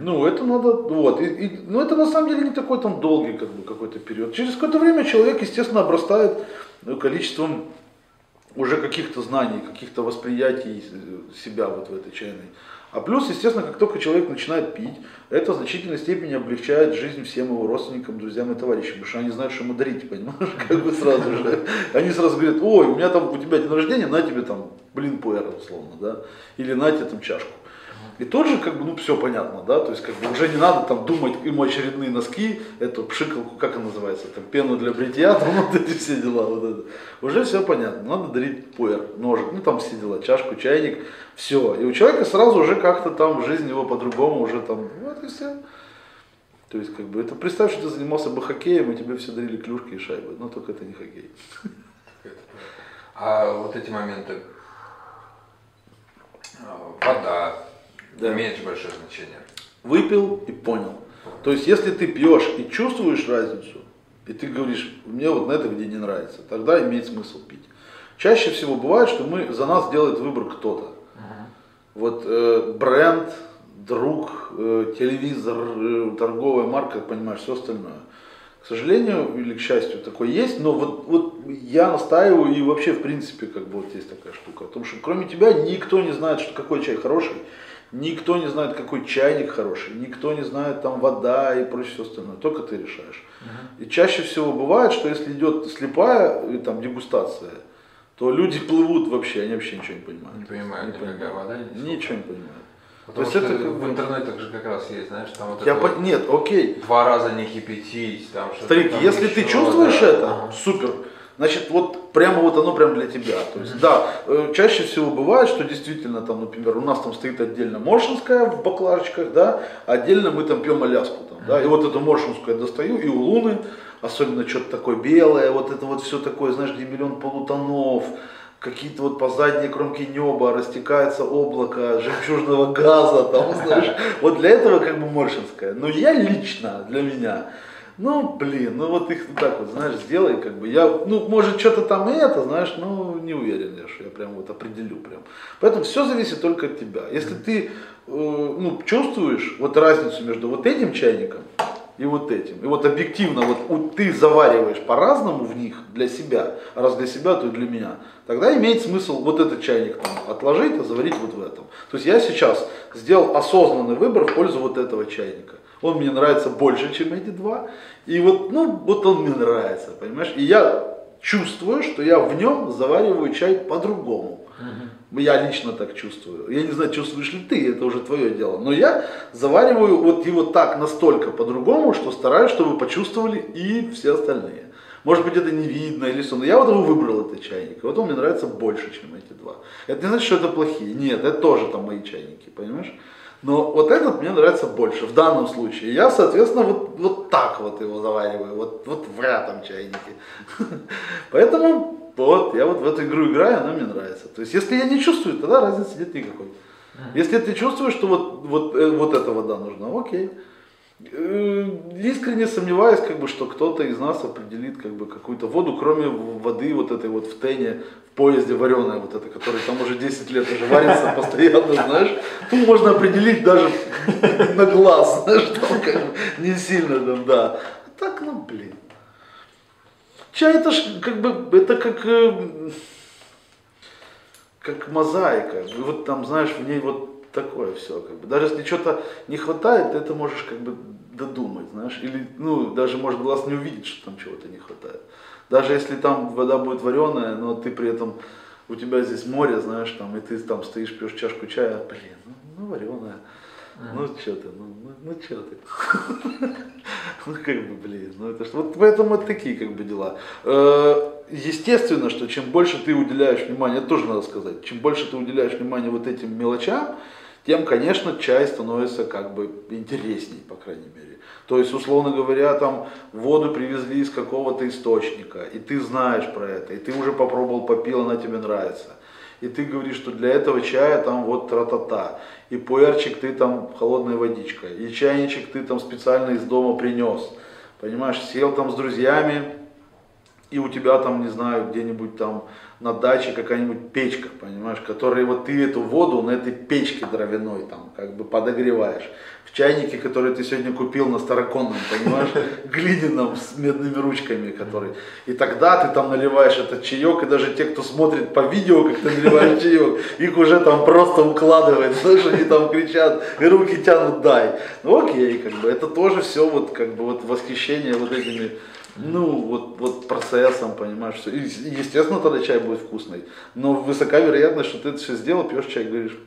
Ну, это надо, вот, и, и, ну, это на самом деле не такой там долгий, как бы, какой-то период. Через какое-то время человек, естественно, обрастает ну, количеством уже каких-то знаний, каких-то восприятий себя вот в этой чайной. А плюс, естественно, как только человек начинает пить, это в значительной степени облегчает жизнь всем его родственникам, друзьям и товарищам, потому что они знают, что ему дарить, понимаешь, <laughs> как бы сразу же. Они сразу говорят, ой, у меня там, у тебя день рождения, на тебе там, блин, пуэр, условно, да, или на тебе там чашку. И тут же, как бы, ну, все понятно, да, то есть, как бы, уже не надо там думать ему очередные носки, эту пшикалку, как она называется, там, пену для бритья, <laughs> там, вот эти все дела, вот это. Уже все понятно, надо дарить пуэр, ножик, ну, там все дела, чашку, чайник, все. И у человека сразу уже как-то там жизнь его по-другому уже там, вот и все. То есть, как бы, это представь, что ты занимался бы хоккеем, и тебе все дарили клюшки и шайбы, но только это не хоккей. А вот эти моменты, а, вода, Да. имеет же большое значение. Выпил и понял. То есть, если ты пьешь и чувствуешь разницу, и ты говоришь, мне вот на этом где не нравится, тогда имеет смысл пить. Чаще всего бывает, что мы, за нас делает выбор кто-то. Вот э, бренд, друг, э, телевизор, э, торговая марка, понимаешь, все остальное. К сожалению или к счастью, такое есть, но вот, вот я настаиваю и вообще в принципе как бы вот есть такая штука, о том, что кроме тебя никто не знает, что какой чай хороший, никто не знает, какой чайник хороший, никто не знает там вода и прочее все остальное, только ты решаешь. И чаще всего бывает, что если идет слепая э, там дегустация, то люди плывут вообще, они вообще ничего не понимают. Не понимают, Не понимают. вода, ни Ничего не понимают. Потому То есть что это как в интернетах же как раз есть, знаешь, там вот Я это по- вот Нет, окей. два раза не кипятить, там что-то Старик, там если ты чувствуешь да. это, Ага. супер. Значит, вот прямо вот оно прям для тебя. То есть, да, э, чаще всего бывает, что действительно там, например, у нас там стоит отдельно моршинская в баклажечках, да, отдельно мы там пьем аляску там, да, и вот эту моршинскую я достаю, и у луны, особенно что-то такое белое, вот это вот все такое, знаешь, где миллион полутонов, какие-то вот по задней кромке неба растекается облако жемчужного газа, там, знаешь, <laughs> вот для этого как бы моршинская. Но я лично, для меня, ну, блин, ну вот их вот так вот, знаешь, сделай, как бы, я, ну, может, что-то там и это, знаешь, ну, не уверен я, что я прям вот определю прям. Поэтому все зависит только от тебя. Если ты, э, ну, чувствуешь вот разницу между вот этим чайником и вот этим, и вот объективно, вот у- ты завариваешь по-разному в них для себя, а раз для себя, то и для меня, тогда имеет смысл вот этот чайник там отложить, а заварить вот в этом. То есть я сейчас сделал осознанный выбор в пользу вот этого чайника. Он мне нравится больше, чем эти два. И вот, ну, вот он мне нравится, понимаешь? И я чувствую, что я в нем завариваю чай по-другому. Я лично так чувствую. Я не знаю, чувствуешь ли ты, это уже твое дело. Но я завариваю вот его так настолько по-другому, что стараюсь, чтобы почувствовали и все остальные. Может быть, это не видно или что, но я вот его выбрал, этот чайник. И вот он мне нравится больше, чем эти два. Это не значит, что это плохие. Нет, это тоже там мои чайники, понимаешь? Но вот этот мне нравится больше в данном случае. Я, соответственно, вот, вот так вот его завариваю, вот, вот в этом чайнике. <laughs> Поэтому вот, я вот в эту игру играю, она мне нравится. То есть, если я не чувствую, тогда разницы нет никакой. Если ты чувствуешь, что вот, вот, э, вот эта вода нужна, окей. Э, Искренне сомневаюсь, как бы, что кто-то из нас определит как бы, какую-то воду, кроме воды вот этой вот в тене, в поезде вареная вот эта, которая там уже 10 лет уже варится <laughs> постоянно, знаешь. Ту можно определить даже <laughs> на глаз, знаешь, там как бы не сильно там, да. А так, ну, блин. Чай это ж как бы, это как, э, как мозаика. И Вот там, знаешь, в ней вот такое все. Как бы. Даже если что-то не хватает, ты это можешь как бы додумать, знаешь. Или, ну, даже может глаз не увидеть, что там чего-то не хватает. Даже если там вода будет вареная, но ты при этом, у тебя здесь море, знаешь, там, и ты там стоишь, пьешь чашку чая, блин, ну, ну вареная. Ну что ты, ну, ну, ну что ты. <laughs> Ну как бы, блин, ну это что. Вот поэтому вот такие как бы дела. Э, Естественно, что чем больше ты уделяешь внимания, это тоже надо сказать, чем больше ты уделяешь внимания вот этим мелочам, тем, конечно, чай становится как бы интересней, по крайней мере. То есть, условно говоря, там воду привезли из какого-то источника, и ты знаешь про это, и ты уже попробовал, попил, она тебе нравится. И ты говоришь, что для этого чая там вот тра-та-та. И пуэрчик ты там холодная водичка. И чайничек ты там специально из дома принес. Понимаешь, сел там с друзьями, и у тебя там, не знаю, где-нибудь там на даче какая-нибудь печка, понимаешь, которой вот ты эту воду на этой печке дровяной там как бы подогреваешь. В чайнике, который ты сегодня купил на староконном, понимаешь, <laughs> глиняном с медными ручками, который. И тогда ты там наливаешь этот чаек, и даже те, кто смотрит по видео, как ты наливаешь чаек, их уже там просто укладывает, знаешь, они там кричат, и руки тянут, дай. Ну окей, как бы, это тоже все вот как бы вот восхищение вот этими ну, вот, вот процессом, понимаешь, все. И, естественно, тогда чай будет вкусный. Но высока вероятность, что ты это все сделал, пьешь чай, говоришь,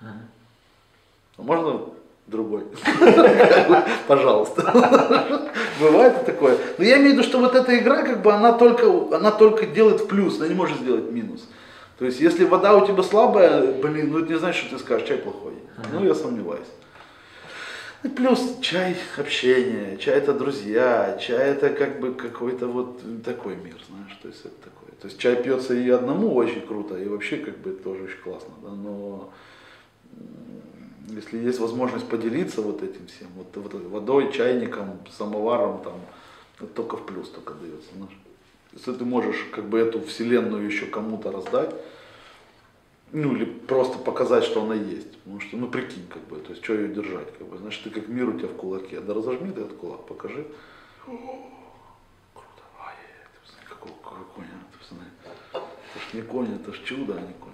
а можно другой? <laughs> Пожалуйста. <laughs> Бывает такое. Но я имею в виду, что вот эта игра, как бы, она только, она только делает плюс, она не может сделать минус. То есть, если вода у тебя слабая, блин, ну это не значит, что ты скажешь, чай плохой. Ну, я сомневаюсь. Плюс чай общение, чай это друзья, чай это как бы какой-то вот такой мир, знаешь, то есть это такое. То есть чай пьется и одному очень круто, и вообще как бы тоже очень классно, да, но если есть возможность поделиться вот этим всем, вот, вот водой, чайником, самоваром, там, это только в плюс только дается, знаешь. Если ты можешь как бы эту вселенную еще кому-то раздать, ну или просто показать, что она есть. Потому что, ну прикинь, как бы, то есть что ее держать, как бы, значит, ты как мир у тебя в кулаке, да разожми ты этот кулак, покажи. Круто, ай, ты посмотри, какой, какой конь, а, ты посмотри. Это ж не конь, это ж чудо, а не конь.